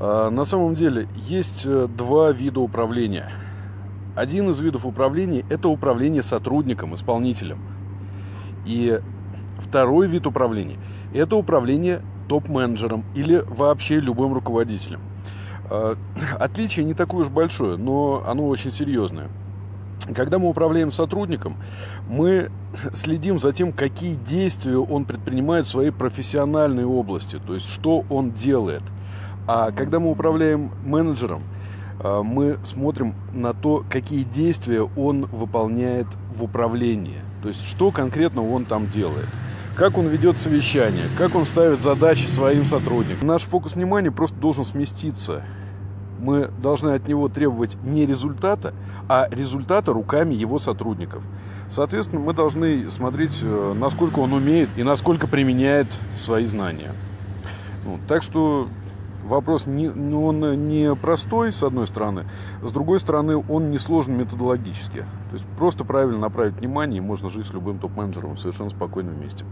А, на самом деле есть э, два вида управления. Один из видов управления – это управление сотрудником, исполнителем. И второй вид управления – это управление топ-менеджером или вообще любым руководителем. А, отличие не такое уж большое, но оно очень серьезное. Когда мы управляем сотрудником, мы следим за тем, какие действия он предпринимает в своей профессиональной области, то есть что он делает – а когда мы управляем менеджером, а, мы смотрим на то, какие действия он выполняет в управлении. То есть, что конкретно он там делает. Как он ведет совещание, как он ставит задачи своим сотрудникам. Наш фокус внимания просто должен сместиться. Мы должны от него требовать не результата, а результата руками его сотрудников. Соответственно, мы должны смотреть, э, насколько он умеет и насколько применяет свои знания. Ну, так что вопрос не, ну, он не простой, с одной стороны, с другой стороны, он не сложен методологически. То есть просто правильно направить внимание, можно жить с любым топ-менеджером совершенно спокойном месте.